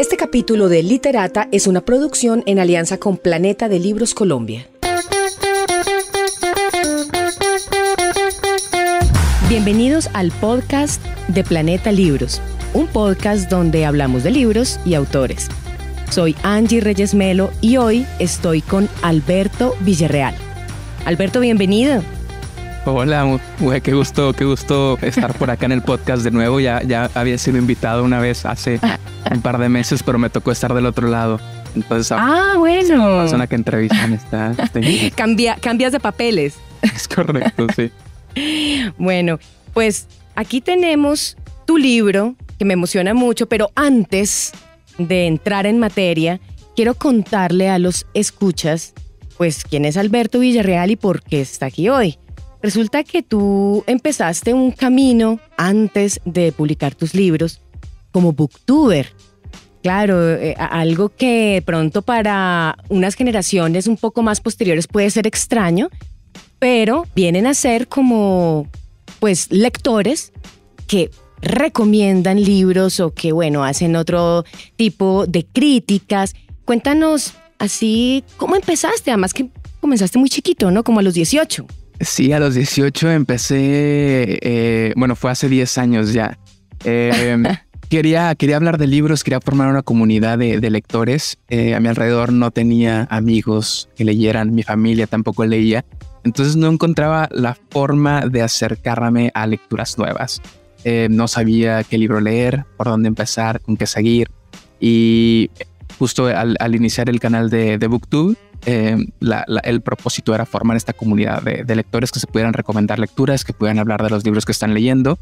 Este capítulo de Literata es una producción en alianza con Planeta de Libros Colombia. Bienvenidos al podcast de Planeta Libros, un podcast donde hablamos de libros y autores. Soy Angie Reyes Melo y hoy estoy con Alberto Villarreal. Alberto, bienvenido. Hola, qué gusto, qué gusto estar por acá en el podcast de nuevo. Ya, ya había sido invitado una vez hace un par de meses, pero me tocó estar del otro lado. Entonces, ah, bueno. La persona que entrevistan está. Cambia, cambias de papeles. Es correcto, sí. bueno, pues aquí tenemos tu libro, que me emociona mucho, pero antes de entrar en materia, quiero contarle a los escuchas, pues, quién es Alberto Villarreal y por qué está aquí hoy. Resulta que tú empezaste un camino antes de publicar tus libros como booktuber. Claro, eh, algo que pronto para unas generaciones un poco más posteriores puede ser extraño, pero vienen a ser como pues lectores que recomiendan libros o que bueno, hacen otro tipo de críticas. Cuéntanos así cómo empezaste, además que comenzaste muy chiquito, ¿no? Como a los 18. Sí, a los 18 empecé, eh, bueno, fue hace 10 años ya. Em, quería, quería hablar de libros, quería formar una comunidad de, lectores. Eh, a mi alrededor no tenía amigos que leyeran, mi familia tampoco leía. Entonces no encontraba la forma de acercarme a lecturas nuevas. Eh, no sabía qué libro leer, por dónde empezar, con qué seguir. Y justo al, iniciar el canal de, de BookTube, eh, el propósito era formar esta comunidad de, lectores que se pudieran recomendar lecturas, que pudieran hablar de los libros que están leyendo.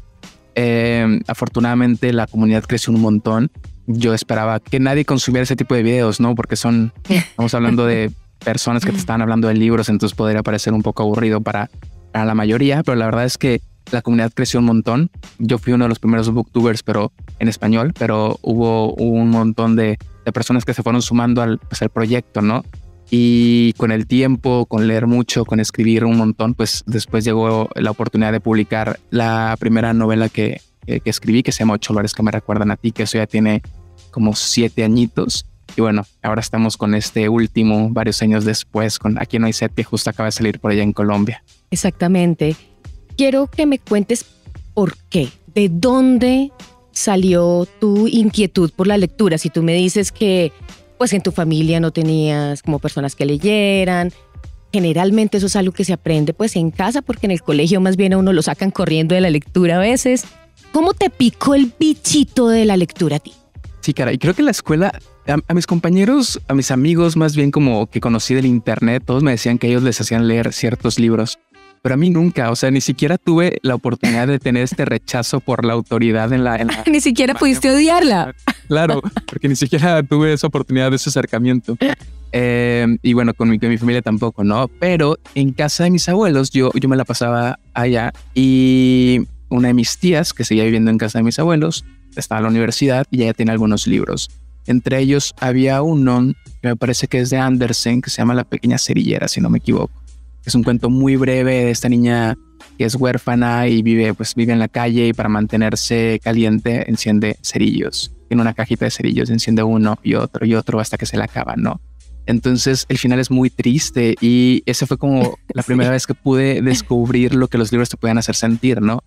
Eh, afortunadamente la comunidad creció un montón. Yo esperaba que nadie consumiera ese tipo de videos, ¿no? Porque son, estamos hablando de personas que te están hablando de libros, entonces podría parecer un poco aburrido para, para la mayoría, pero la verdad es que la comunidad creció un montón. Yo fui uno de los primeros booktubers, pero en español, pero hubo, un montón de, personas que se fueron sumando al, pues, al proyecto, ¿no? Y con el tiempo, con leer mucho, con escribir un montón, pues después llegó la oportunidad de publicar la primera novela que, que, escribí, que se llama Ocho lugares que me recuerdan a ti, que eso ya tiene como siete añitos. Y bueno, ahora estamos con este último, varios años después, con Aquí no hay set, que justo acaba de salir por allá en Colombia. Exactamente. Quiero que me cuentes por qué, de dónde salió tu inquietud por la lectura. Si tú me dices que pues en tu familia no tenías como personas que leyeran. Generalmente eso es algo que se aprende pues en casa porque en el colegio más bien a uno lo sacan corriendo de la lectura a veces. ¿Cómo te picó el bichito de la lectura a ti? Sí, cara, y creo que en la escuela, a, mis compañeros, a mis amigos más bien como que conocí del internet, todos me decían que ellos les hacían leer ciertos libros pero a mí nunca, o sea, ni siquiera tuve la oportunidad de tener este rechazo por la autoridad en la... ni siquiera pudiste odiarla. Claro, porque ni siquiera tuve esa oportunidad de ese acercamiento. Eh, y bueno, con mi, familia tampoco, ¿no? Pero en casa de mis abuelos yo, yo me la pasaba allá y una de mis tías que seguía viviendo en casa de mis abuelos estaba en la universidad y ella tiene algunos libros. Entre ellos había uno que me parece que es de Andersen que se llama La pequeña cerillera, si no me equivoco. Es un cuento muy breve de esta niña que es huérfana y vive, pues vive en la calle y para mantenerse caliente enciende cerillos. Tiene una cajita de cerillos, enciende uno y otro y otro hasta que se le acaba, ¿no? Entonces el final es muy triste y esa fue como la primera vez que pude descubrir lo que los libros te pueden hacer sentir, ¿no?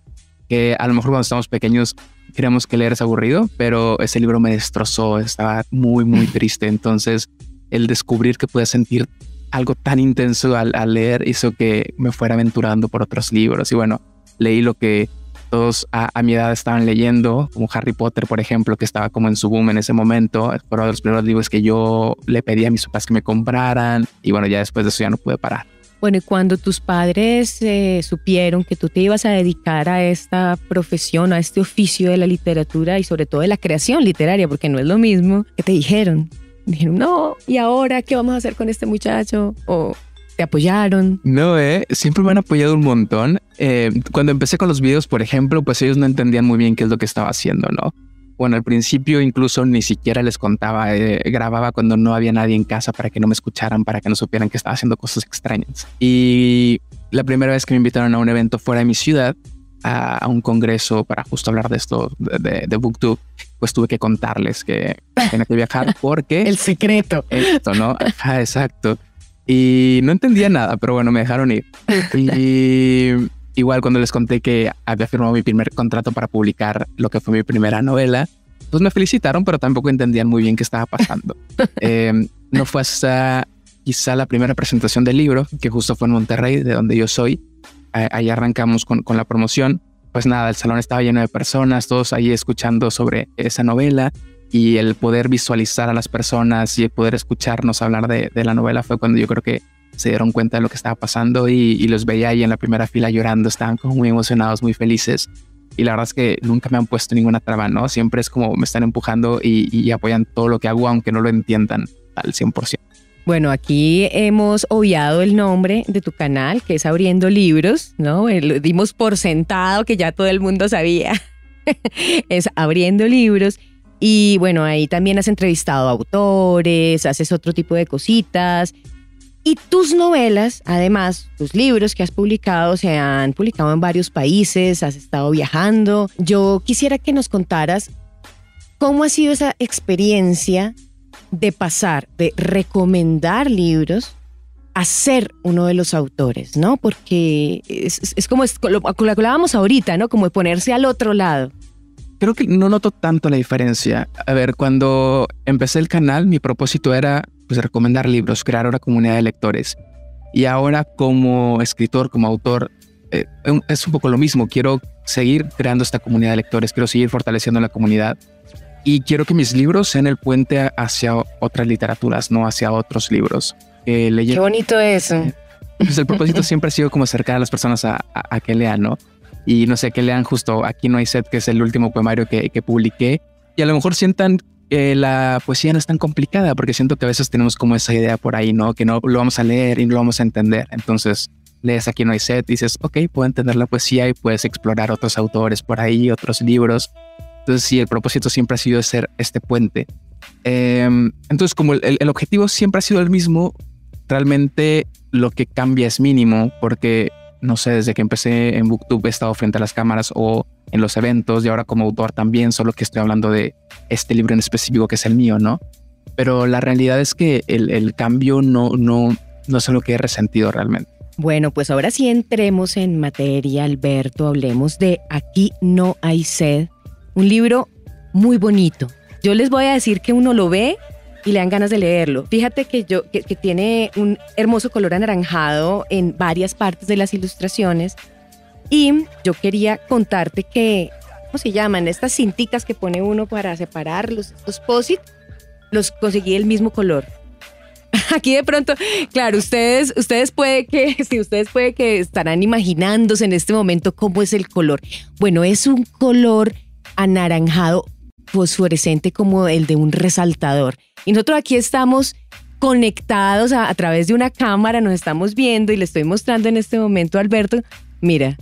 Que a lo mejor cuando estamos pequeños creemos que leer es aburrido, pero ese libro me destrozó, estaba muy, muy triste. Entonces el descubrir que puedes sentir algo tan intenso al, leer hizo que me fuera aventurando por otros libros. Y bueno, leí lo que todos a, mi edad estaban leyendo, como Harry Potter, por ejemplo, que estaba como en su boom en ese momento. Fueron los primeros libros que yo le pedí a mis papás que me compraran. Y bueno, ya después de eso ya no pude parar. Bueno, y cuando tus padres eh, supieron que tú te ibas a dedicar a esta profesión, a este oficio de la literatura y sobre todo de la creación literaria, porque no es lo mismo, ¿qué te dijeron? Dijeron, no, ¿y ahora qué vamos a hacer con este muchacho? O te apoyaron. No, eh, siempre me han apoyado un montón. Eh, cuando empecé con los videos, por ejemplo, pues ellos no entendían muy bien qué es lo que estaba haciendo, ¿no? Bueno, al principio incluso ni siquiera les contaba, eh, grababa cuando no había nadie en casa para que no me escucharan, para que no supieran que estaba haciendo cosas extrañas. Y la primera vez que me invitaron a un evento fuera de mi ciudad, a, un congreso para justo hablar de esto de, de, BookTube, pues tuve que contarles que tenía que viajar porque... El secreto. Esto, ¿no? exacto. Y no entendía nada, pero bueno, me dejaron ir. Y igual cuando les conté que había firmado mi primer contrato para publicar lo que fue mi primera novela, pues me felicitaron, pero tampoco entendían muy bien qué estaba pasando. Em, no fue hasta quizá la primera presentación del libro, que justo fue en Monterrey, de donde yo soy. Ahí arrancamos con, con la promoción. Pues nada, el salón estaba lleno de personas, todos ahí escuchando sobre esa novela y el poder visualizar a las personas y el poder escucharnos hablar de, de, la novela fue cuando yo creo que se dieron cuenta de lo que estaba pasando y, y, los veía ahí en la primera fila llorando, estaban como muy emocionados, muy felices. Y la verdad es que nunca me han puesto ninguna traba, ¿no? Siempre es como me están empujando y, y apoyan todo lo que hago, aunque no lo entiendan al 100%. Bueno, aquí hemos obviado el nombre de tu canal, que es Abriendo Libros, ¿no? Eh, lo dimos por sentado que ya todo el mundo sabía. es Abriendo Libros. Y bueno, ahí también has entrevistado autores, haces otro tipo de cositas. Y tus novelas, además, tus libros que has publicado, se han publicado en varios países, has estado viajando. Yo quisiera que nos contaras cómo ha sido esa experiencia de pasar de recomendar libros a ser uno de los autores, ¿no? Porque es, como lo, lo hablábamos ahorita, ¿no? Como ponerse al otro lado creo que no noto tanto la diferencia. A ver, cuando empecé el canal, mi propósito era pues, recomendar libros, crear una comunidad de lectores. Y ahora como escritor, como autor, eh, es un poco lo mismo. Quiero seguir creando esta comunidad de lectores, quiero seguir fortaleciendo la comunidad y quiero que mis libros sean el puente hacia otras literaturas, no hacia otros libros. Eh, Qué bonito eso. Pues el propósito siempre ha sido como acercar a las personas a, a que lean, ¿no? y no sé, que lean justo Aquí no hay set, que es el último poemario que, que publiqué, y a lo mejor sientan que la poesía no es tan complicada, porque siento que a veces tenemos como esa idea por ahí, ¿no? Que no lo vamos a leer y no lo vamos a entender. Entonces lees Aquí no hay set, y dices, ok, puedo entender la poesía y puedes explorar otros autores por ahí, otros libros. Entonces sí, el propósito siempre ha sido ser este puente. Em, entonces como el, el objetivo siempre ha sido el mismo, realmente lo que cambia es mínimo, porque no sé, desde que empecé en Booktube he estado frente a las cámaras o en los eventos y ahora como autor también, solo que estoy hablando de este libro en específico que es el mío, ¿no? Pero la realidad es que el, cambio no, no, no es lo que he resentido realmente. Bueno, pues ahora sí entremos en materia, Alberto, hablemos de Aquí no hay sed, un libro muy bonito. Yo les voy a decir que uno lo ve y le dan ganas de leerlo. Fíjate que, yo, que, tiene un hermoso color anaranjado en varias partes de las ilustraciones. Y yo quería contarte que, ¿cómo se llaman? Estas cintitas que pone uno para separar los, estos posit, los conseguí el mismo color. Aquí de pronto, claro, ustedes, ustedes puede que, ustedes puede que estarán imaginándose en este momento cómo es el color. Bueno, es un color anaranjado fosforescente como el de un resaltador. Y nosotros aquí estamos conectados a, través de una cámara, nos estamos viendo y le estoy mostrando en este momento a Alberto, mira,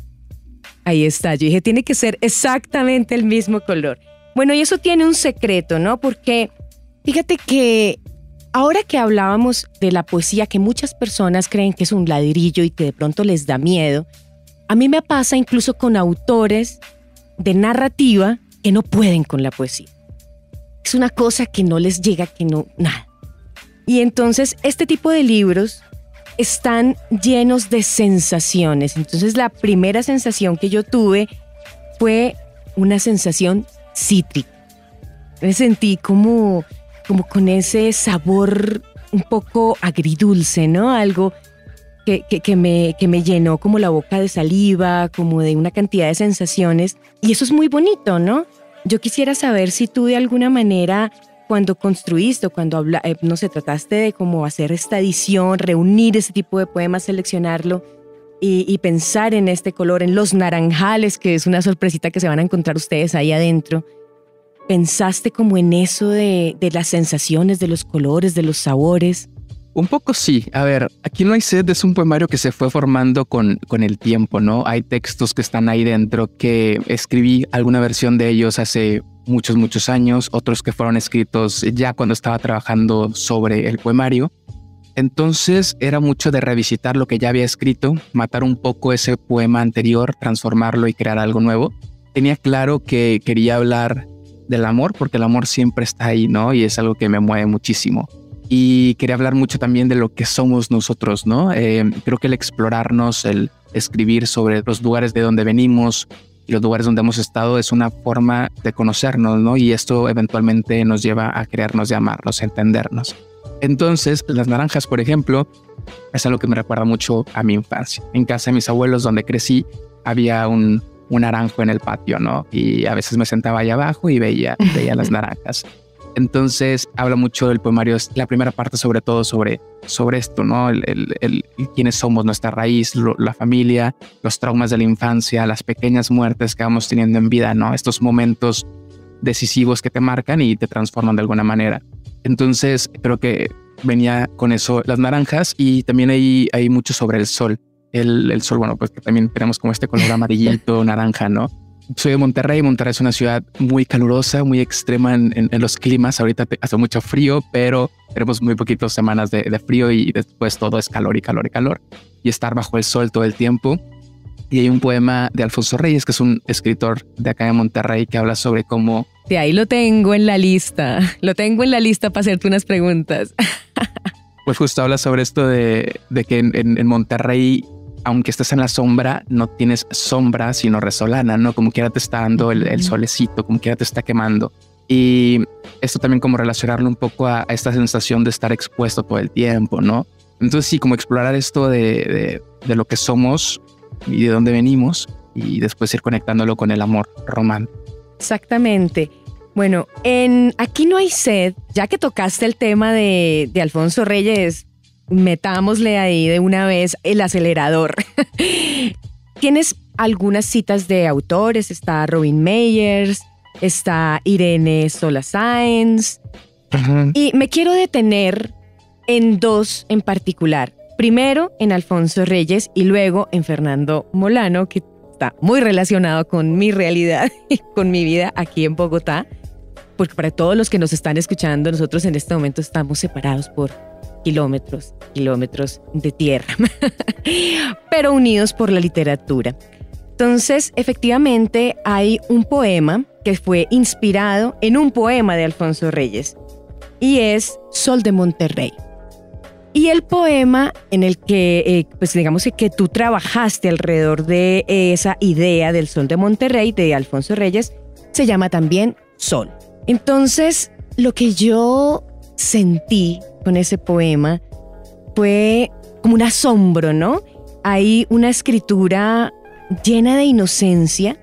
ahí está, yo dije, tiene que ser exactamente el mismo color. Bueno, y eso tiene un secreto, ¿no? Porque fíjate que ahora que hablábamos de la poesía, que muchas personas creen que es un ladrillo y que de pronto les da miedo, a mí me pasa incluso con autores de narrativa que no pueden con la poesía. Es una cosa que no les llega, que no, nada. Y entonces este tipo de libros están llenos de sensaciones. Entonces la primera sensación que yo tuve fue una sensación cítrica. Me sentí como, como con ese sabor un poco agridulce, ¿no? Algo que, que, me, que me llenó como la boca de saliva, como de una cantidad de sensaciones. Y eso es muy bonito, ¿no? Yo quisiera saber si tú de alguna manera, cuando construiste o cuando habla, eh, no sé, trataste de cómo hacer esta edición, reunir ese tipo de poemas, seleccionarlo y, pensar en este color, en los naranjales, que es una sorpresita que se van a encontrar ustedes ahí adentro. ¿Pensaste como en eso de, de las sensaciones, de los colores, de los sabores? Un poco sí. A ver, aquí no hay sed es un poemario que se fue formando con, con el tiempo, ¿no? Hay textos que están ahí dentro que escribí alguna versión de ellos hace muchos, muchos años, otros que fueron escritos ya cuando estaba trabajando sobre el poemario. Entonces era mucho de revisitar lo que ya había escrito, matar un poco ese poema anterior, transformarlo y crear algo nuevo. Tenía claro que quería hablar del amor porque el amor siempre está ahí, ¿no? Y es algo que me mueve muchísimo. Y quería hablar mucho también de lo que somos nosotros, ¿no? Eh, creo que el explorarnos, el escribir sobre los lugares de donde venimos, y los lugares donde hemos estado es una forma de conocernos, ¿no? Y esto eventualmente nos lleva a creernos y amarnos, a entendernos. Entonces, las naranjas, por ejemplo, es algo que me recuerda mucho a mi infancia. En casa de mis abuelos, donde crecí, había un, un naranjo en el patio, ¿no? Y a veces me sentaba ahí abajo y veía, veía las naranjas. Entonces habla mucho del poemario, la primera parte sobre todo sobre, sobre esto, ¿no? El, el, quiénes somos, nuestra raíz, la familia, los traumas de la infancia, las pequeñas muertes que vamos teniendo en vida, ¿no? Estos momentos decisivos que te marcan y te transforman de alguna manera. Entonces creo que venía con eso las naranjas y también hay, hay mucho sobre el sol. El, el sol, bueno, pues que también tenemos como este color amarillito, naranja, ¿no? Soy de Monterrey. Monterrey es una ciudad muy calurosa, muy extrema en, los climas. Ahorita hace mucho frío, pero tenemos muy poquitas semanas de, frío y después todo es calor y calor y calor. Y estar bajo el sol todo el tiempo. Y hay un poema de Alfonso Reyes, que es un escritor de acá de Monterrey, que habla sobre cómo... De ahí lo tengo en la lista. Lo tengo en la lista para hacerte unas preguntas. Pues justo habla sobre esto de, que en Monterrey aunque estés en la sombra, no tienes sombra, sino resolana, ¿no? Como quiera te está dando el, solecito, como quiera te está quemando. Y esto también como relacionarlo un poco a, esta sensación de estar expuesto todo el tiempo, ¿no? Entonces sí, como explorar esto de, de, lo que somos y de dónde venimos y después ir conectándolo con el amor romántico. Exactamente. Bueno, en Aquí no hay sed, ya que tocaste el tema de, de Alfonso Reyes, metámosle ahí de una vez el acelerador. Tienes algunas citas de autores, está Robin Meyers, está Irene Sola y me quiero detener en dos en particular. Primero en Alfonso Reyes y luego en Fernando Molano, que está muy relacionado con mi realidad y con mi vida aquí en Bogotá, porque para todos los que nos están escuchando, nosotros en este momento estamos separados por kilómetros, kilómetros de tierra, pero unidos por la literatura. Entonces, efectivamente, hay un poema que fue inspirado en un poema de Alfonso Reyes y es Sol de Monterrey. Y el poema en el que, eh, pues digamos que tú trabajaste alrededor de esa idea del Sol de Monterrey de Alfonso Reyes, se llama también Sol. Entonces, lo que yo sentí con ese poema fue como un asombro, ¿no? Hay una escritura llena de inocencia,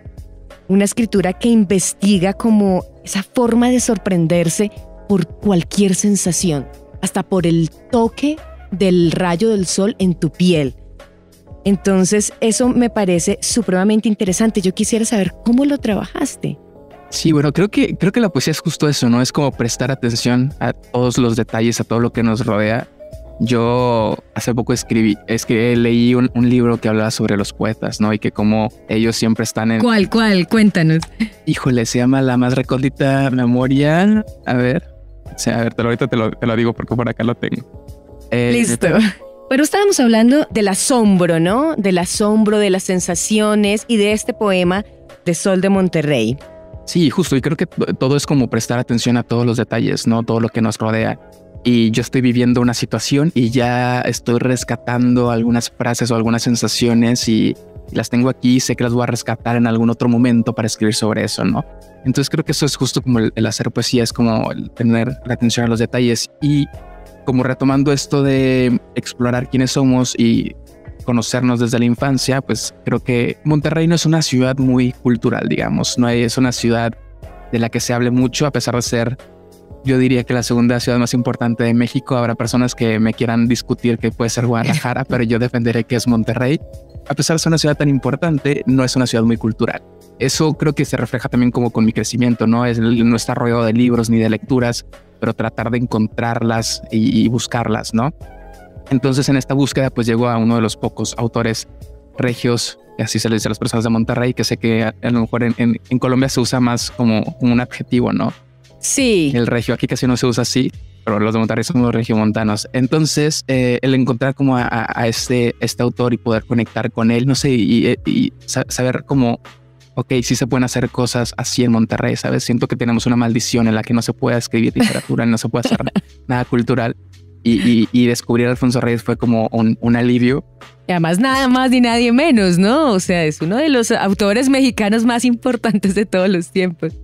una escritura que investiga como esa forma de sorprenderse por cualquier sensación, hasta por el toque del rayo del sol en tu piel. Entonces, eso me parece supremamente interesante. Yo quisiera saber cómo lo trabajaste. Sí, bueno, creo que, creo que la poesía es justo eso, ¿no? Es como prestar atención a todos los detalles, a todo lo que nos rodea. Yo hace poco escribí, es que leí un, libro que hablaba sobre los poetas, ¿no? Y que como ellos siempre están en... ¿Cuál, cuál? Cuéntanos. Híjole, se llama La más recóndita memoria. A ver, o a ver, te lo, ahorita te lo, te lo, digo porque por acá lo tengo. Eh, Listo. Pero estábamos hablando del asombro, ¿no? Del asombro, de las sensaciones y de este poema de Sol de Monterrey. Sí, justo. Y creo que todo es como prestar atención a todos los detalles, no todo lo que nos rodea. Y yo estoy viviendo una situación y ya estoy rescatando algunas frases o algunas sensaciones y, las tengo aquí. Sé que las voy a rescatar en algún otro momento para escribir sobre eso, no? Entonces creo que eso es justo como el, hacer poesía, es como el tener la atención a los detalles y como retomando esto de explorar quiénes somos y conocernos desde la infancia, pues creo que Monterrey no es una ciudad muy cultural, digamos, no es una ciudad de la que se hable mucho, a pesar de ser, yo diría que la segunda ciudad más importante de México. Habrá personas que me quieran discutir que puede ser Guadalajara, pero yo defenderé que es Monterrey. A pesar de ser una ciudad tan importante, no es una ciudad muy cultural. Eso creo que se refleja también como con mi crecimiento, ¿no? Es, no estar rodeado de libros ni de lecturas, pero tratar de encontrarlas y, y buscarlas, ¿no? Entonces en esta búsqueda pues llegó a uno de los pocos autores regios, y así se le dice a las personas de Monterrey, que sé que a, lo mejor en, Colombia se usa más como, un adjetivo, ¿no? Sí. El regio, aquí casi no se usa así, pero los de Monterrey son los regiomontanos. Entonces, eh, el encontrar como a, este, este autor y poder conectar con él, no sé, y, y saber cómo ok, sí se pueden hacer cosas así en Monterrey, ¿sabes? Siento que tenemos una maldición en la que no se puede escribir literatura, no se puede hacer nada cultural. Y, descubrir a Alfonso Reyes fue como un, alivio. Y además nada más ni nadie menos, ¿no? O sea, es uno de los autores mexicanos más importantes de todos los tiempos.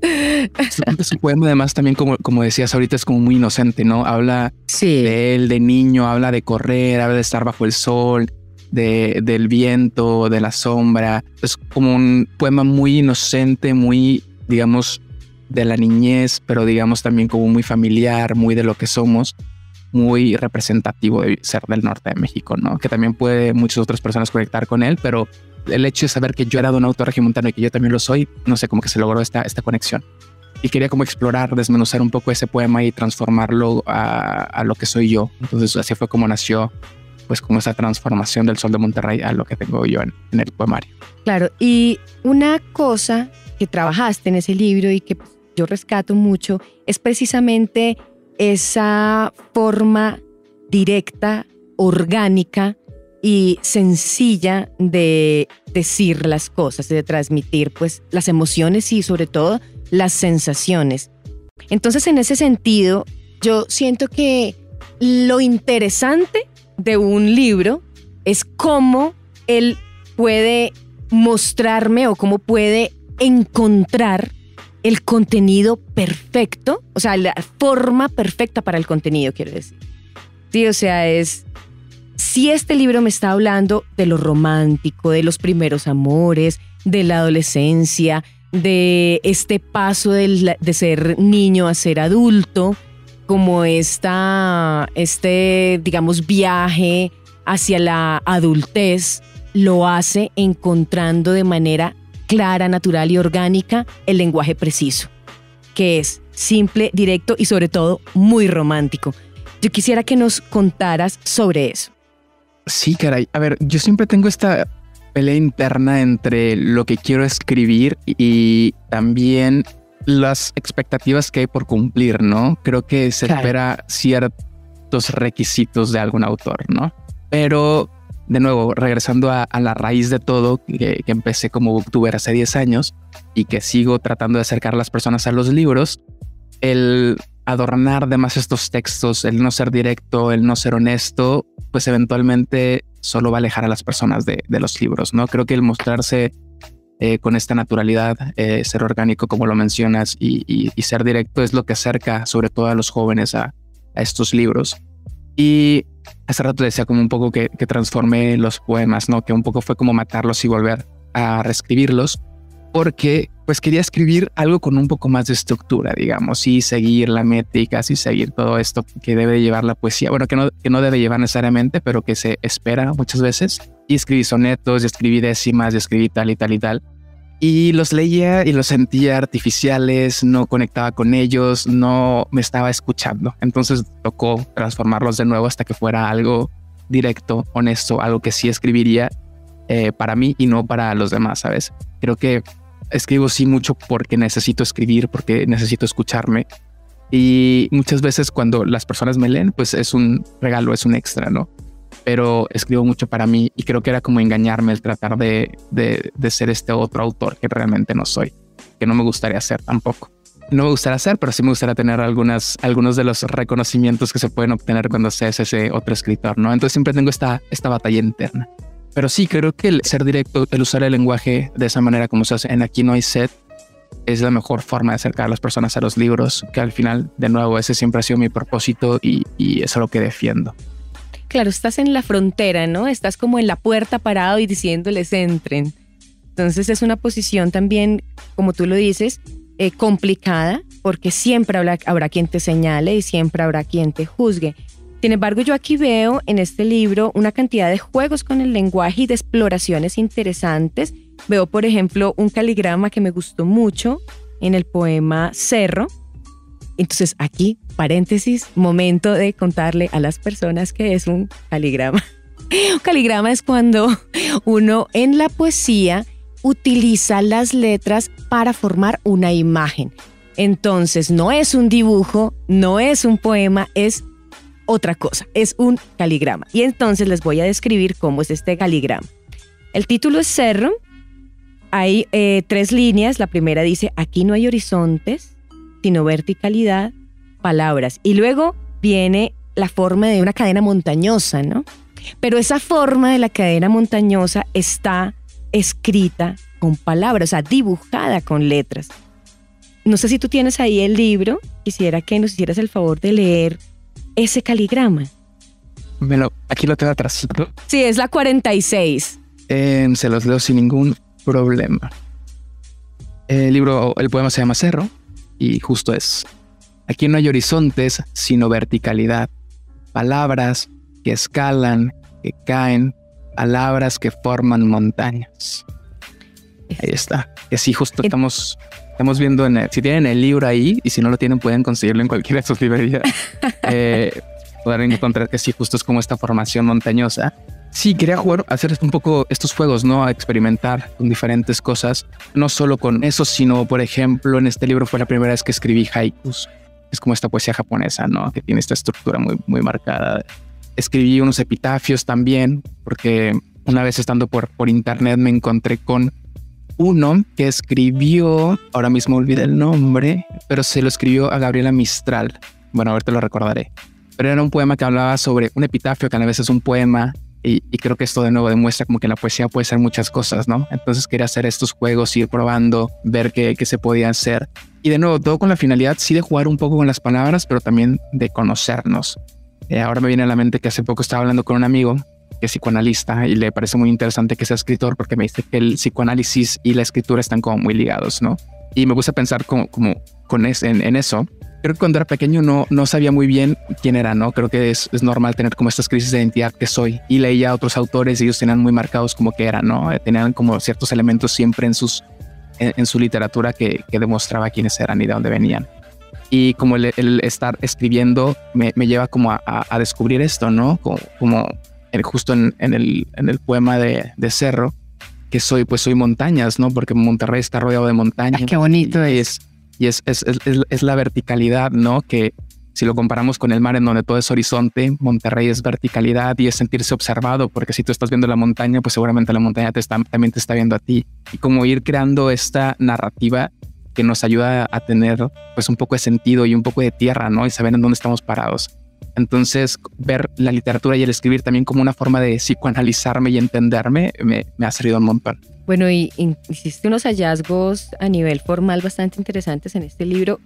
Su, poema además también, como, como decías ahorita, es como muy inocente, ¿no? Habla de él, de niño, habla de correr, habla de estar bajo el sol, de, del viento, de la sombra. Es como un poema muy inocente, muy, digamos, de la niñez, pero digamos también como muy familiar, muy de lo que somos, muy representativo de ser del norte de México, ¿no? Que también puede muchas otras personas conectar con él, pero el hecho de saber que yo era de un autor regimontano y que yo también lo soy, no sé, como que se logró esta, esta conexión. Y quería como explorar, desmenuzar un poco ese poema y transformarlo a, a lo que soy yo. Entonces así fue como nació pues como esa transformación del sol de Monterrey a lo que tengo yo en, el poemario. Claro, y una cosa que trabajaste en ese libro y que yo rescato mucho es precisamente esa forma directa, orgánica y sencilla de decir las cosas, de transmitir pues las emociones y sobre todo las sensaciones. Entonces en ese sentido, yo siento que lo interesante de un libro es cómo él puede mostrarme o cómo puede encontrar el contenido perfecto, o sea, la forma perfecta para el contenido, quiero decir. Sí, o sea, es, si este libro me está hablando de lo romántico, de los primeros amores, de la adolescencia, de este paso de ser niño a ser adulto, como esta, este, digamos, viaje hacia la adultez, lo hace encontrando de manera clara, natural y orgánica el lenguaje preciso, que es simple, directo y sobre todo muy romántico. Yo quisiera que nos contaras sobre eso. Sí, caray. A ver, yo siempre tengo esta pelea interna entre lo que quiero escribir y también las expectativas que hay por cumplir, ¿no? Creo que se espera ciertos requisitos de algún autor, ¿no? Pero de nuevo, regresando a, la raíz de todo, que, empecé como booktuber hace 10 años y que sigo tratando de acercar a las personas a los libros, el adornar de más estos textos, el no ser directo, el no ser honesto, pues eventualmente solo va a alejar a las personas de, de los libros, ¿no? Creo que el mostrarse eh, con esta naturalidad, eh, ser orgánico como lo mencionas y, ser directo es lo que acerca sobre todo a los jóvenes a, estos libros. Y hace rato decía como un poco que, que transformé los poemas, ¿no? Que un poco fue como matarlos y volver a reescribirlos, porque pues quería escribir algo con un poco más de estructura, digamos, y seguir la métrica, y seguir todo esto que debe llevar la poesía, bueno, que no, que no debe llevar necesariamente, pero que se espera muchas veces y escribí sonetos, y escribí décimas, y escribí tal y tal y tal. Y los leía y los sentía artificiales, no conectaba con ellos, no me estaba escuchando. Entonces tocó transformarlos de nuevo hasta que fuera algo directo, honesto, algo que sí escribiría eh, para mí y no para los demás, ¿sabes? Creo que escribo sí mucho porque necesito escribir, porque necesito escucharme. Y muchas veces cuando las personas me leen, pues es un regalo, es un extra, ¿no? Pero escribo mucho para mí y creo que era como engañarme el tratar de, de, ser este otro autor que realmente no soy, que no me gustaría ser tampoco. No me gustaría ser, pero sí me gustaría tener algunas, algunos de los reconocimientos que se pueden obtener cuando seas ese otro escritor, ¿no? Entonces siempre tengo esta, esta batalla interna. Pero sí, creo que el ser directo, el usar el lenguaje de esa manera como se hace en Aquí no hay set, es la mejor forma de acercar a las personas a los libros, que al final, de nuevo, ese siempre ha sido mi propósito y, y es lo que defiendo claro, estás en la frontera, ¿no? Estás como en la puerta parado y diciéndoles entren. Entonces es una posición también, como tú lo dices, eh, complicada, porque siempre habrá, habrá quien te señale y siempre habrá quien te juzgue. Sin embargo, yo aquí veo en este libro una cantidad de juegos con el lenguaje y de exploraciones interesantes. Veo, por ejemplo, un caligrama que me gustó mucho en el poema Cerro, entonces aquí, paréntesis, momento de contarle a las personas que es un caligrama. Un caligrama es cuando uno en la poesía utiliza las letras para formar una imagen. Entonces, no es un dibujo, no es un poema, es otra cosa, es un caligrama. Y entonces les voy a describir cómo es este caligrama. El título es Cerro. Hay eh, tres líneas. La primera dice, aquí no hay horizontes, sino verticalidad, palabras. Y luego viene la forma de una cadena montañosa, ¿no? Pero esa forma de la cadena montañosa está escrita con palabras, o sea, dibujada con letras. No sé si tú tienes ahí el libro, quisiera que nos hicieras el favor de leer ese caligrama. Me lo, aquí lo tengo atrás. Sí, es la 46. se los leo sin ningún problema. El libro, el poema se llama Cerro y justo es. Aquí no hay horizontes, sino verticalidad. Palabras que escalan, que caen, palabras que forman montañas. Ahí está. Y así justo estamos, estamos viendo en si tienen el libro ahí y si no lo tienen pueden conseguirlo en cualquiera de sus librerías. eh, podrán encontrar que sí, justo es como esta formación montañosa. Sí, quería jugar, hacer un poco estos juegos, ¿no? A experimentar con diferentes cosas, no solo con eso, sino, por ejemplo, en este libro fue la primera vez que escribí haikus. Es como esta poesía japonesa, ¿no? Que tiene esta estructura muy, muy marcada escribí unos epitafios también, porque una vez estando por, por internet me encontré con uno que escribió, ahora mismo olvidé el nombre, pero se lo escribió a Gabriela Mistral. Bueno, ahorita lo recordaré. Pero era un poema que hablaba sobre un epitafio, que a veces es un poema, y, creo que esto de nuevo demuestra como que la poesía puede ser muchas cosas, ¿no? Entonces quería hacer estos juegos, ir probando, ver qué, qué se podía hacer. Y de nuevo, todo con la finalidad, sí, de jugar un poco con las palabras, pero también de conocernos. Eh, ahora me viene a la mente que hace poco estaba hablando con un amigo que es psicoanalista y le parece muy interesante que sea escritor porque me dice que el psicoanálisis y la escritura están como muy ligados, ¿no? Y me gusta pensar como, como con en, eso. Creo que cuando era pequeño no, no sabía muy bien quién era, ¿no? Creo que es, es normal tener como estas crisis de identidad que soy. Y leía a otros autores y ellos tenían muy marcados como que eran, ¿no? Tenían como ciertos elementos siempre en, sus, en, su literatura que, que demostraba quiénes eran y de dónde venían y como el, estar escribiendo me, lleva como a, descubrir esto, ¿no? Como, justo en, el, en el poema de, Cerro, que soy, pues soy montañas, ¿no? Porque Monterrey está rodeado de montañas. qué bonito y es. Y es, es, es, la verticalidad, ¿no? Que si lo comparamos con el mar en donde todo es horizonte, Monterrey es verticalidad y es sentirse observado, porque si tú estás viendo la montaña, pues seguramente la montaña te está, también te está viendo a ti. Y como ir creando esta narrativa que nos ayuda a tener pues un poco de sentido y un poco de tierra, ¿no? Y saber en dónde estamos parados. Entonces, ver la literatura y el escribir también como una forma de psicoanalizarme y entenderme me, ha servido un montón. Bueno, y, hiciste unos hallazgos a nivel formal bastante interesantes en este libro,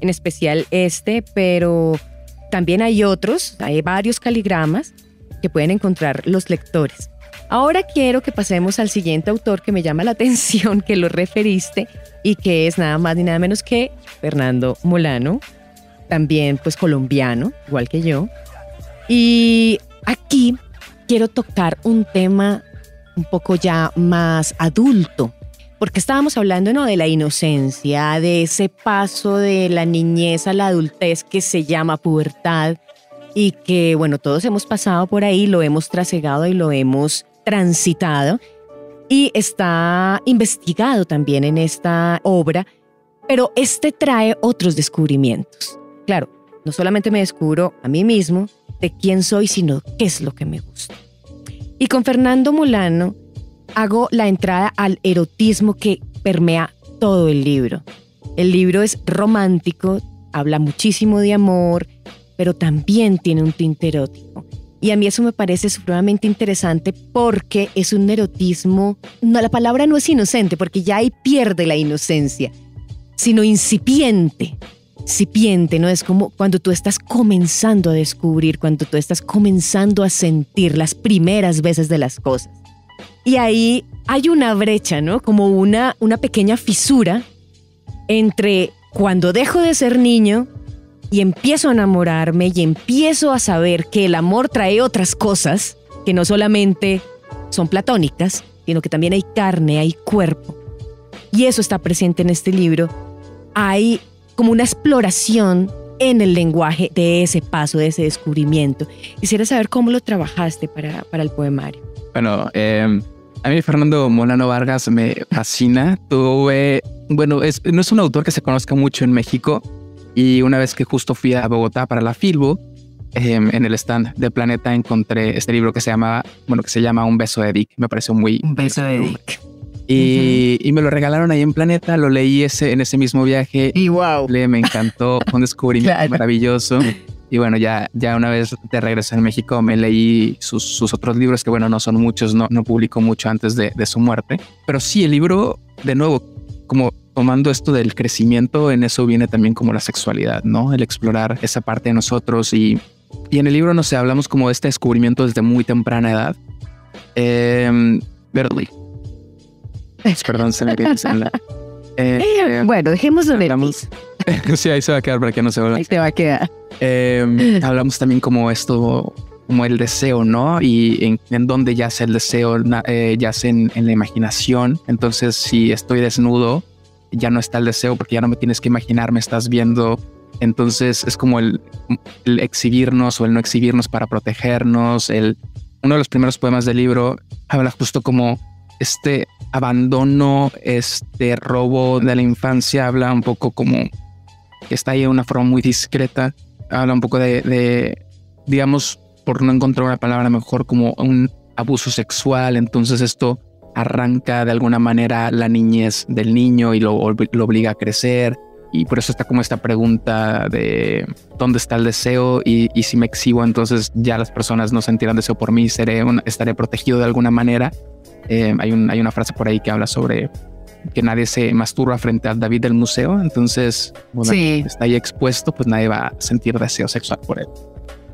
en especial este, pero también hay otros, hay varios caligramas que pueden encontrar los lectores. Ahora quiero que pasemos al siguiente autor que me llama la atención, que lo referiste, y que es nada más ni nada menos que Fernando Molano, también pues colombiano, igual que yo. Y aquí quiero tocar un tema un poco ya más adulto, porque estábamos hablando ¿no? de la inocencia, de ese paso de la niñez a la adultez que se llama pubertad y que bueno, todos hemos pasado por ahí, lo hemos trasegado y lo hemos transitado y está investigado también en esta obra, pero este trae otros descubrimientos. Claro, no solamente me descubro a mí mismo de quién soy, sino qué es lo que me gusta. Y con Fernando Molano hago la entrada al erotismo que permea todo el libro. El libro es romántico, habla muchísimo de amor, pero también tiene un tinte erótico. Y a mí eso me parece supremamente interesante porque es un erotismo, no, la palabra no es inocente porque ya ahí pierde la inocencia, sino incipiente. Incipiente, ¿no? Es como cuando tú estás comenzando a descubrir, cuando tú estás comenzando a sentir las primeras veces de las cosas. Y ahí hay una brecha, ¿no? Como una, una pequeña fisura entre cuando dejo de ser niño y empiezo a enamorarme y empiezo a saber que el amor trae otras cosas que no solamente son platónicas, sino que también hay carne, hay cuerpo. Y eso está presente en este libro. Hay como una exploración en el lenguaje de ese paso, de ese descubrimiento. Quisiera saber cómo lo trabajaste para, para el poemario. Bueno, em, a mí Fernando Molano Vargas me fascina. Tuve bueno, es, no es un autor que se conozca mucho en México. Y una vez que justo fui a Bogotá para la Filbo, em, en el stand de Planeta encontré este libro que se llama, bueno, que se llama Un beso de Dick. Me pareció muy... Un beso de Dick. Y, y, me lo regalaron ahí en Planeta, lo leí ese, en ese mismo viaje. Y wow. Me encantó, un descubrimiento maravilloso. Y bueno, ya, ya una vez de regreso en México me leí sus, sus, otros libros, que bueno, no son muchos, no, no publicó mucho antes de, de su muerte. Pero sí, el libro, de nuevo, como tomando esto del crecimiento, en eso viene también como la sexualidad, ¿no? El explorar esa parte de nosotros y, y en el libro, no sé, hablamos como de este descubrimiento desde muy temprana edad. Eh, Perdón, se me la... Eh, eh, bueno, dejémoslo ver. sí, ahí se va a quedar para que no se vuelva. Ahí se va a quedar. Eh, hablamos también como esto, como el deseo, ¿no? Y en, en donde yace el deseo, eh, yace en, en la imaginación. Entonces, si estoy desnudo, ya no está el deseo porque ya no me tienes que imaginar, me estás viendo. Entonces es como el, el exhibirnos o el no exhibirnos para protegernos. El, uno de los primeros poemas del libro habla justo como este abandono, este robo de la infancia, habla un poco como que está ahí de una forma muy discreta, habla un poco de, digamos, por no encontrar una palabra mejor, como un abuso sexual, entonces esto arranca de alguna manera la niñez del niño y lo, lo obliga a crecer. Y por eso está como esta pregunta de dónde está el deseo y, si me exhibo, entonces ya las personas no sentirán deseo por mí, seré estaré protegido de alguna manera. Eh, hay, un, hay una frase por ahí que habla sobre que nadie se masturba frente al David del museo, entonces bueno, sí. está ahí expuesto, pues nadie va a sentir deseo sexual por él.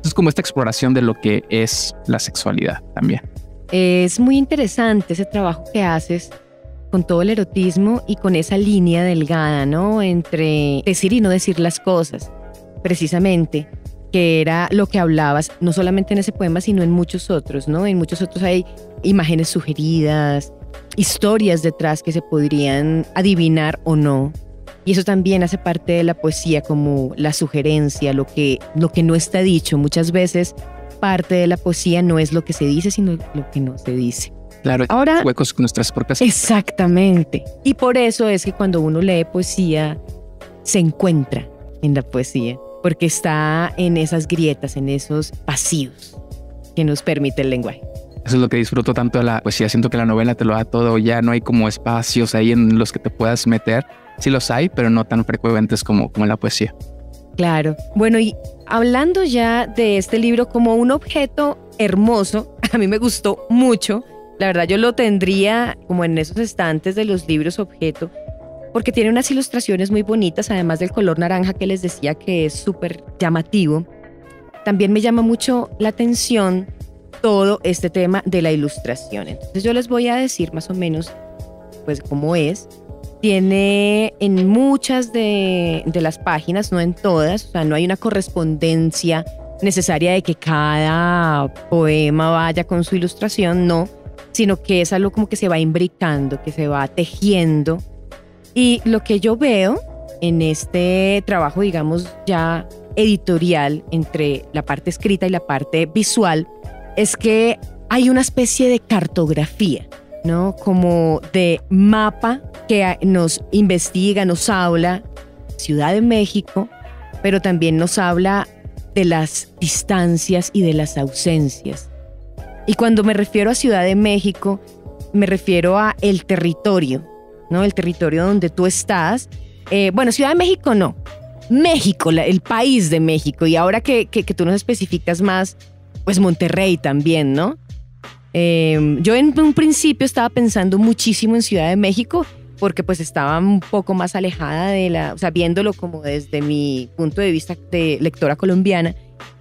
Es como esta exploración de lo que es la sexualidad también. Es muy interesante ese trabajo que haces con todo el erotismo y con esa línea delgada, ¿no? Entre decir y no decir las cosas, precisamente, que era lo que hablabas, no solamente en ese poema, sino en muchos otros, ¿no? En muchos otros hay imágenes sugeridas, historias detrás que se podrían adivinar o no. Y eso también hace parte de la poesía como la sugerencia, lo que, lo que no está dicho. Muchas veces parte de la poesía no es lo que se dice, sino lo que no se dice. Claro, ahora huecos con nuestras propias. Exactamente. Y por eso es que cuando uno lee poesía, se encuentra en la poesía, porque está en esas grietas, en esos vacíos que nos permite el lenguaje. Eso es lo que disfruto tanto de la poesía. Siento que la novela te lo da todo, ya no hay como espacios ahí en los que te puedas meter. Sí los hay, pero no tan frecuentes como, como en la poesía. Claro. Bueno, y hablando ya de este libro como un objeto hermoso, a mí me gustó mucho. La verdad, yo lo tendría como en esos estantes de los libros objeto, porque tiene unas ilustraciones muy bonitas, además del color naranja que les decía que es súper llamativo. También me llama mucho la atención todo este tema de la ilustración. Entonces yo les voy a decir más o menos pues cómo es. Tiene en muchas de, de las páginas, no en todas, o sea, no hay una correspondencia necesaria de que cada poema vaya con su ilustración, no, sino que es algo como que se va imbricando, que se va tejiendo. Y lo que yo veo en este trabajo, digamos, ya editorial entre la parte escrita y la parte visual, es que hay una especie de cartografía, ¿no? Como de mapa que nos investiga, nos habla Ciudad de México, pero también nos habla de las distancias y de las ausencias. Y cuando me refiero a Ciudad de México, me refiero a el territorio, ¿no? El territorio donde tú estás. Eh, bueno, Ciudad de México no. México, el país de México. Y ahora que, que, tú nos especificas más pues Monterrey también, ¿no? Eh, yo en un principio estaba pensando muchísimo en Ciudad de México porque pues estaba un poco más alejada de la, o sea, viéndolo como desde mi punto de vista de lectora colombiana,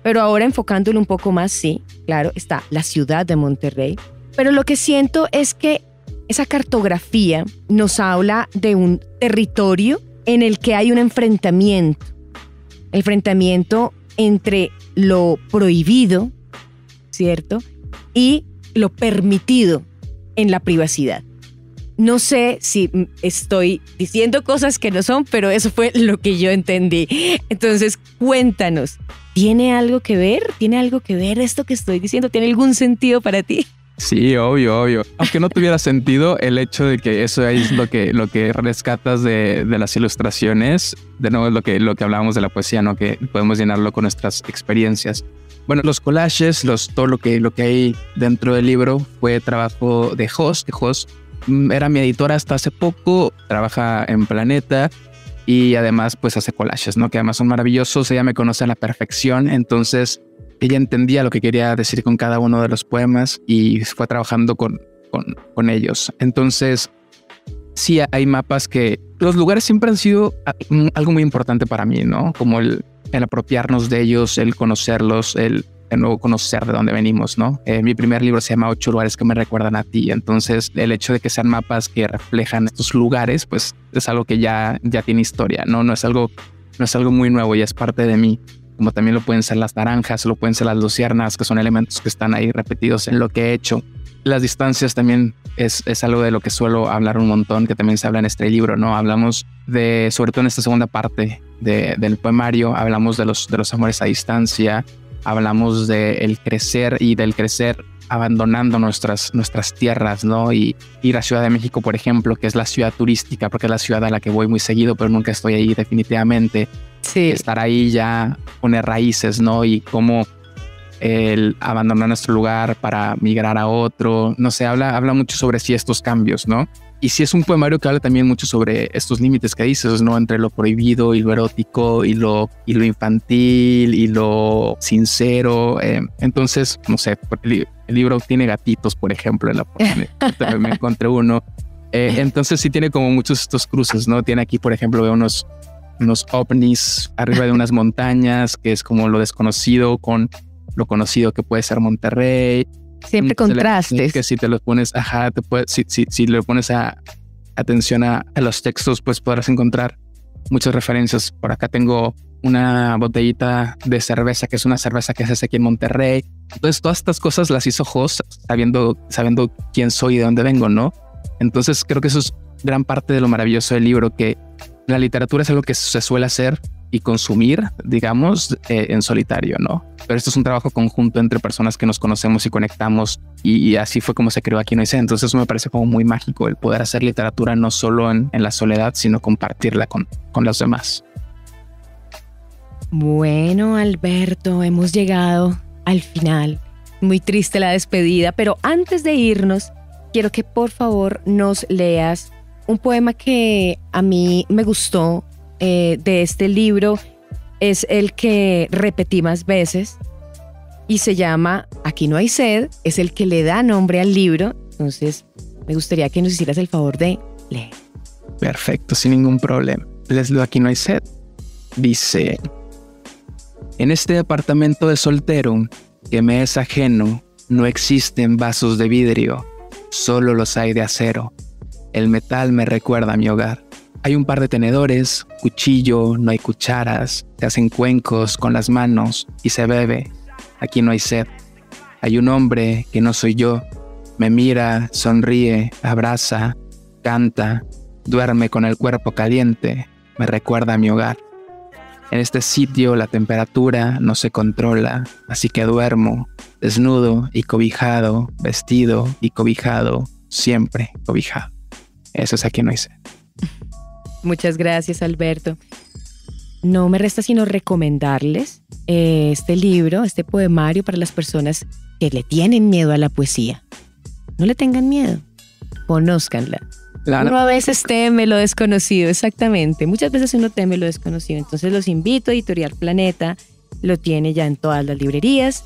pero ahora enfocándolo un poco más, sí, claro, está la ciudad de Monterrey, pero lo que siento es que esa cartografía nos habla de un territorio en el que hay un enfrentamiento, enfrentamiento entre lo prohibido, ¿cierto? Y lo permitido en la privacidad. No sé si estoy diciendo cosas que no son, pero eso fue lo que yo entendí. Entonces, cuéntanos, ¿tiene algo que ver? ¿Tiene algo que ver esto que estoy diciendo? ¿Tiene algún sentido para ti? Sí, obvio, obvio. Aunque no tuviera sentido el hecho de que eso es lo que, lo que rescatas de, de las ilustraciones, de nuevo es lo que, lo que hablábamos de la poesía, ¿no? Que podemos llenarlo con nuestras experiencias. Bueno, los collages, los, todo lo que, lo que hay dentro del libro fue trabajo de Jos, que Jos mm, era mi editora hasta hace poco, trabaja en Planeta y además pues hace collages, ¿no? Que además son maravillosos, ella me conoce a la perfección, entonces ella entendía lo que quería decir con cada uno de los poemas y fue trabajando con, con, ellos. Entonces, sí hay mapas que los lugares siempre han sido ah, algo muy importante para mí, ¿no? Como el, apropiarnos de ellos, el conocerlos, el de nuevo conocer de dónde venimos, ¿no? Eh, mi primer libro se llama Ocho lugares que me recuerdan a ti. Entonces, el hecho de que sean mapas que reflejan estos lugares, pues es algo que ya, ya tiene historia, ¿no? No es algo, no es algo muy nuevo, ya es parte de mí como también lo pueden ser las naranjas, lo pueden ser las luciernas, que son elementos que están ahí repetidos en lo que he hecho. Las distancias también es, es algo de lo que suelo hablar un montón, que también se habla en este libro, ¿no? Hablamos de, sobre todo en esta segunda parte del poemario, hablamos de los, de los amores a distancia, hablamos del crecer y del crecer abandonando nuestras, nuestras tierras, ¿no? Y ir a Ciudad de México, por ejemplo, que es la ciudad turística, porque es la ciudad a la que voy muy seguido, pero nunca estoy ahí definitivamente estar ahí ya, poner raíces, ¿no? Y cómo el abandonar nuestro lugar para migrar a otro, no sé, habla, habla mucho sobre sí estos cambios, ¿no? Y sí es un poemario que habla también mucho sobre estos límites que dices, ¿no? Entre lo prohibido y lo erótico y lo, y lo infantil y lo sincero. Eh, entonces, no sé, el, libro tiene gatitos, por ejemplo, en la me encontré uno. Eh, entonces sí tiene como muchos estos cruces, ¿no? Tiene aquí, por ejemplo, veo unos unos ovnis arriba de unas montañas, que es como lo desconocido con lo conocido que puede ser Monterrey. Siempre contrastes. Que si te los pones, ajá, te puede, si, si, si le pones a, atención a, los textos, pues podrás encontrar muchas referencias. Por acá tengo una botellita de cerveza, que es una cerveza que se hace aquí en Monterrey. Entonces, todas estas cosas las hizo Jos sabiendo, sabiendo quién soy y de dónde vengo, ¿no? Entonces, creo que eso es gran parte de lo maravilloso del libro, que la literatura es algo que se suele hacer y consumir, digamos, eh, en solitario, ¿no? Pero esto es un trabajo conjunto entre personas que nos conocemos y conectamos y, así fue como se creó aquí no sé. Entonces eso me parece como muy mágico el poder hacer literatura no solo en, la soledad, sino compartirla con, con los demás. Bueno, Alberto, hemos llegado al final. Muy triste la despedida, pero antes de irnos, quiero que por favor nos leas un poema que a mí me gustó eh, de este libro es el que repetí más veces y se llama Aquí no hay sed, es el que le da nombre al libro. Entonces, me gustaría que nos hicieras el favor de leer. Perfecto, sin ningún problema. Les leo Aquí no hay sed. Dice, en este departamento de soltero que me es ajeno, no existen vasos de vidrio, solo los hay de acero. El metal me recuerda a mi hogar. Hay un par de tenedores, cuchillo, no hay cucharas, se hacen cuencos con las manos y se bebe. Aquí no hay sed. Hay un hombre que no soy yo. Me mira, sonríe, abraza, canta, duerme con el cuerpo caliente, me recuerda a mi hogar. En este sitio la temperatura no se controla, así que duermo, desnudo y cobijado, vestido y cobijado, siempre cobijado. Eso es aquí no hice. Muchas gracias, Alberto. No me resta sino recomendarles eh, este libro, este poemario para las personas que le tienen miedo a la poesía. No le tengan miedo, conózcanla. Uno a veces teme lo desconocido, exactamente. Muchas veces uno teme lo desconocido. Entonces los invito, Editorial Planeta lo tiene ya en todas las librerías.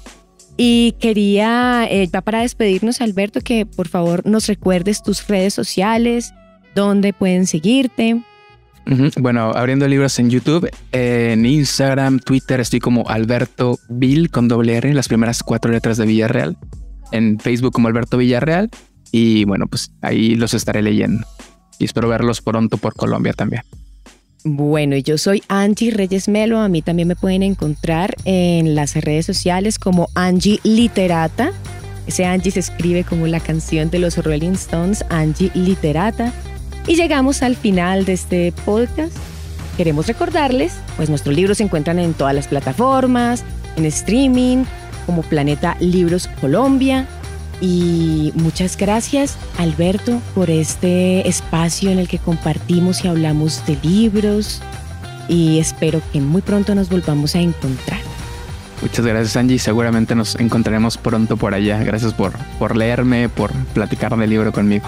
Y quería, eh, para despedirnos, Alberto, que por favor nos recuerdes tus redes sociales, dónde pueden seguirte. Bueno, abriendo libros en YouTube, en Instagram, Twitter, estoy como Alberto Bill con doble R, las primeras cuatro letras de Villarreal. En Facebook como Alberto Villarreal. Y bueno, pues ahí los estaré leyendo. Y espero verlos pronto por Colombia también. Bueno, yo soy Angie Reyes Melo. A mí también me pueden encontrar en las redes sociales como Angie Literata. Ese Angie se escribe como la canción de los Rolling Stones, Angie Literata. Y llegamos al final de este podcast. Queremos recordarles, pues nuestros libros se encuentran en todas las plataformas, en streaming, como Planeta Libros Colombia. Y muchas gracias, Alberto, por este espacio en el que compartimos y hablamos de libros. Y espero que muy pronto nos volvamos a encontrar. Muchas gracias, Angie. Seguramente nos encontraremos pronto por allá. Gracias por, por leerme, por platicar del libro conmigo.